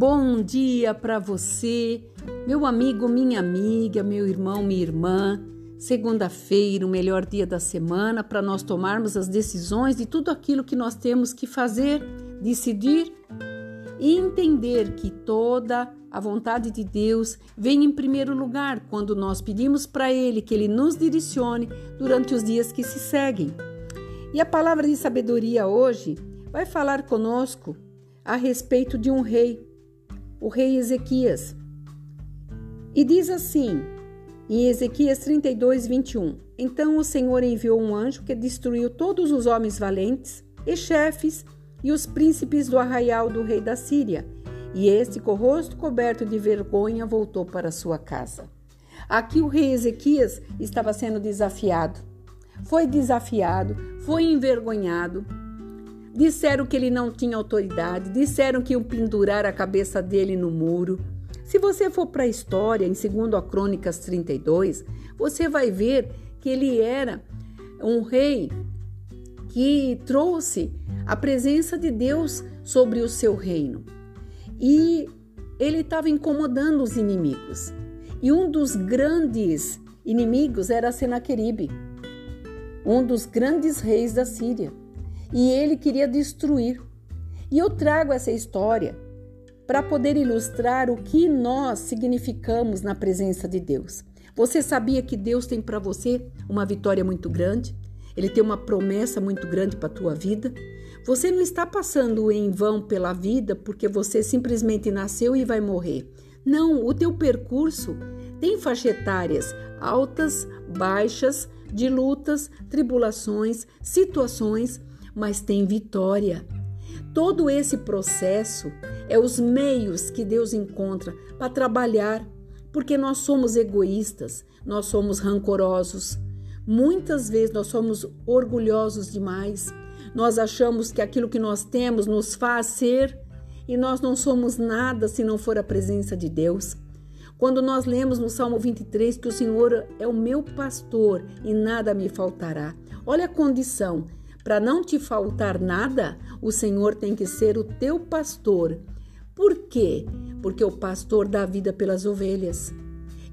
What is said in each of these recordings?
Bom dia para você, meu amigo, minha amiga, meu irmão, minha irmã. Segunda-feira, o melhor dia da semana para nós tomarmos as decisões de tudo aquilo que nós temos que fazer, decidir e entender que toda a vontade de Deus vem em primeiro lugar quando nós pedimos para Ele que Ele nos direcione durante os dias que se seguem. E a palavra de sabedoria hoje vai falar conosco a respeito de um rei o rei Ezequias. E diz assim, em Ezequias 32, 21: Então o Senhor enviou um anjo que destruiu todos os homens valentes e chefes e os príncipes do arraial do rei da Síria. E este, com o rosto coberto de vergonha, voltou para sua casa. Aqui o rei Ezequias estava sendo desafiado. Foi desafiado, foi envergonhado, Disseram que ele não tinha autoridade, disseram que iam pendurar a cabeça dele no muro. Se você for para a história, em 2 Crônicas 32, você vai ver que ele era um rei que trouxe a presença de Deus sobre o seu reino. E ele estava incomodando os inimigos. E um dos grandes inimigos era Senaqueribe, um dos grandes reis da Síria e ele queria destruir. E eu trago essa história para poder ilustrar o que nós significamos na presença de Deus. Você sabia que Deus tem para você uma vitória muito grande? Ele tem uma promessa muito grande para a tua vida? Você não está passando em vão pela vida porque você simplesmente nasceu e vai morrer. Não, o teu percurso tem faixa etárias altas, baixas, de lutas, tribulações, situações mas tem vitória. Todo esse processo é os meios que Deus encontra para trabalhar, porque nós somos egoístas, nós somos rancorosos. Muitas vezes nós somos orgulhosos demais. Nós achamos que aquilo que nós temos nos faz ser e nós não somos nada se não for a presença de Deus. Quando nós lemos no Salmo 23 que o Senhor é o meu pastor e nada me faltará. Olha a condição para não te faltar nada, o Senhor tem que ser o teu pastor. Por quê? Porque o pastor dá vida pelas ovelhas.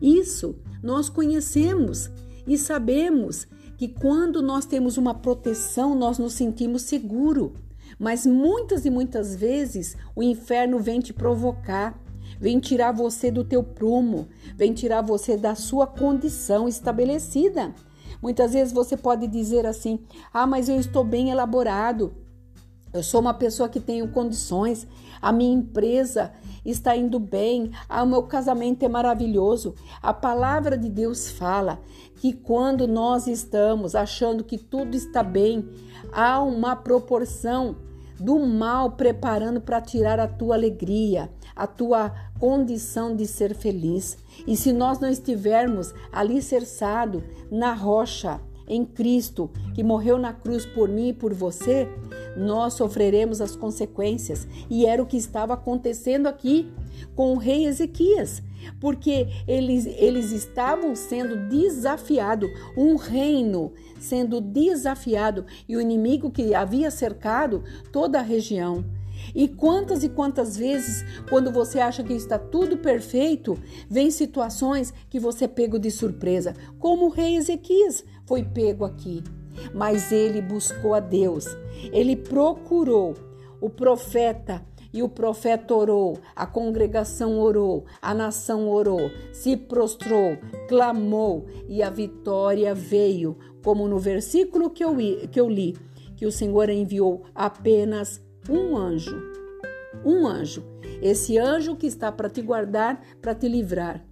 Isso nós conhecemos e sabemos que quando nós temos uma proteção, nós nos sentimos seguros. Mas muitas e muitas vezes o inferno vem te provocar, vem tirar você do teu prumo, vem tirar você da sua condição estabelecida. Muitas vezes você pode dizer assim: ah, mas eu estou bem elaborado, eu sou uma pessoa que tenho condições, a minha empresa está indo bem, ah, o meu casamento é maravilhoso. A palavra de Deus fala que quando nós estamos achando que tudo está bem, há uma proporção do mal preparando para tirar a tua alegria, a tua condição de ser feliz. E se nós não estivermos alicerçado na rocha, em Cristo, que morreu na cruz por mim e por você, nós sofreremos as consequências. E era o que estava acontecendo aqui com o rei Ezequias, porque eles, eles estavam sendo desafiados, um reino sendo desafiado e o inimigo que havia cercado toda a região. E quantas e quantas vezes, quando você acha que está tudo perfeito, vem situações que você é pego de surpresa, como o rei Ezequias foi pego aqui. Mas ele buscou a Deus, ele procurou. O profeta e o profeta orou, a congregação orou, a nação orou, se prostrou, clamou e a vitória veio, como no versículo que eu, que eu li, que o Senhor enviou apenas um anjo. Um anjo. Esse anjo que está para te guardar, para te livrar.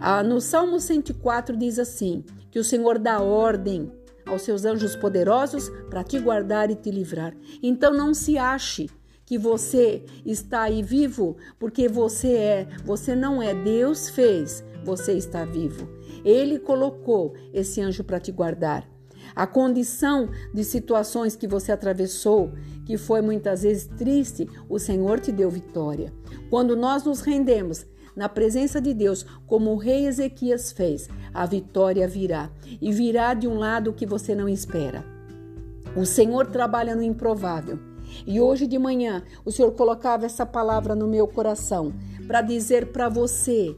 Ah, no Salmo 104 diz assim: que o Senhor dá ordem aos seus anjos poderosos para te guardar e te livrar. Então não se ache que você está aí vivo porque você é, você não é. Deus fez, você está vivo. Ele colocou esse anjo para te guardar. A condição de situações que você atravessou, que foi muitas vezes triste, o Senhor te deu vitória. Quando nós nos rendemos na presença de Deus, como o rei Ezequias fez, a vitória virá e virá de um lado que você não espera. O Senhor trabalha no improvável. E hoje de manhã o Senhor colocava essa palavra no meu coração para dizer para você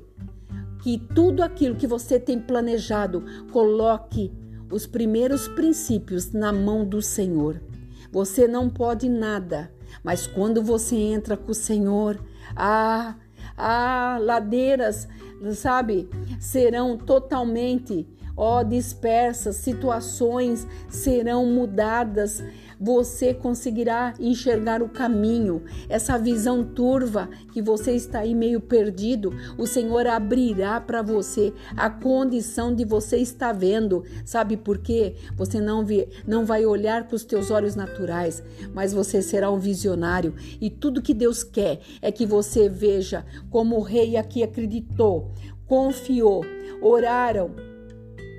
que tudo aquilo que você tem planejado, coloque os primeiros princípios na mão do Senhor. Você não pode nada, mas quando você entra com o Senhor, ah, ah, ladeiras, sabe, serão totalmente ó, dispersas, situações serão mudadas, você conseguirá enxergar o caminho, essa visão turva que você está aí meio perdido, o Senhor abrirá para você a condição de você estar vendo. Sabe por quê? Você não, vê, não vai olhar com os teus olhos naturais, mas você será um visionário e tudo que Deus quer é que você veja como o rei aqui acreditou, confiou, oraram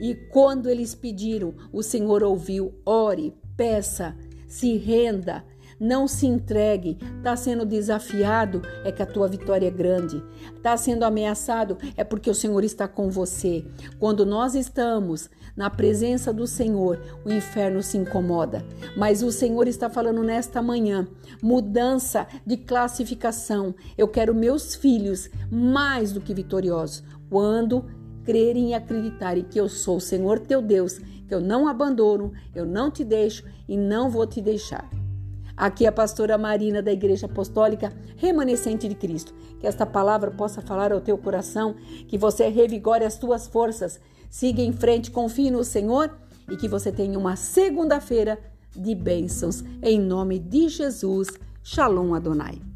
e quando eles pediram, o Senhor ouviu: ore, peça, se renda, não se entregue. Está sendo desafiado, é que a tua vitória é grande. Está sendo ameaçado, é porque o Senhor está com você. Quando nós estamos na presença do Senhor, o inferno se incomoda. Mas o Senhor está falando nesta manhã: mudança de classificação. Eu quero meus filhos mais do que vitoriosos. Quando crerem e acreditarem que eu sou o Senhor teu Deus, que eu não abandono, eu não te deixo e não vou te deixar. Aqui é a pastora Marina da Igreja Apostólica Remanescente de Cristo. Que esta palavra possa falar ao teu coração, que você revigore as tuas forças, siga em frente, confie no Senhor e que você tenha uma segunda-feira de bênçãos. Em nome de Jesus. Shalom Adonai.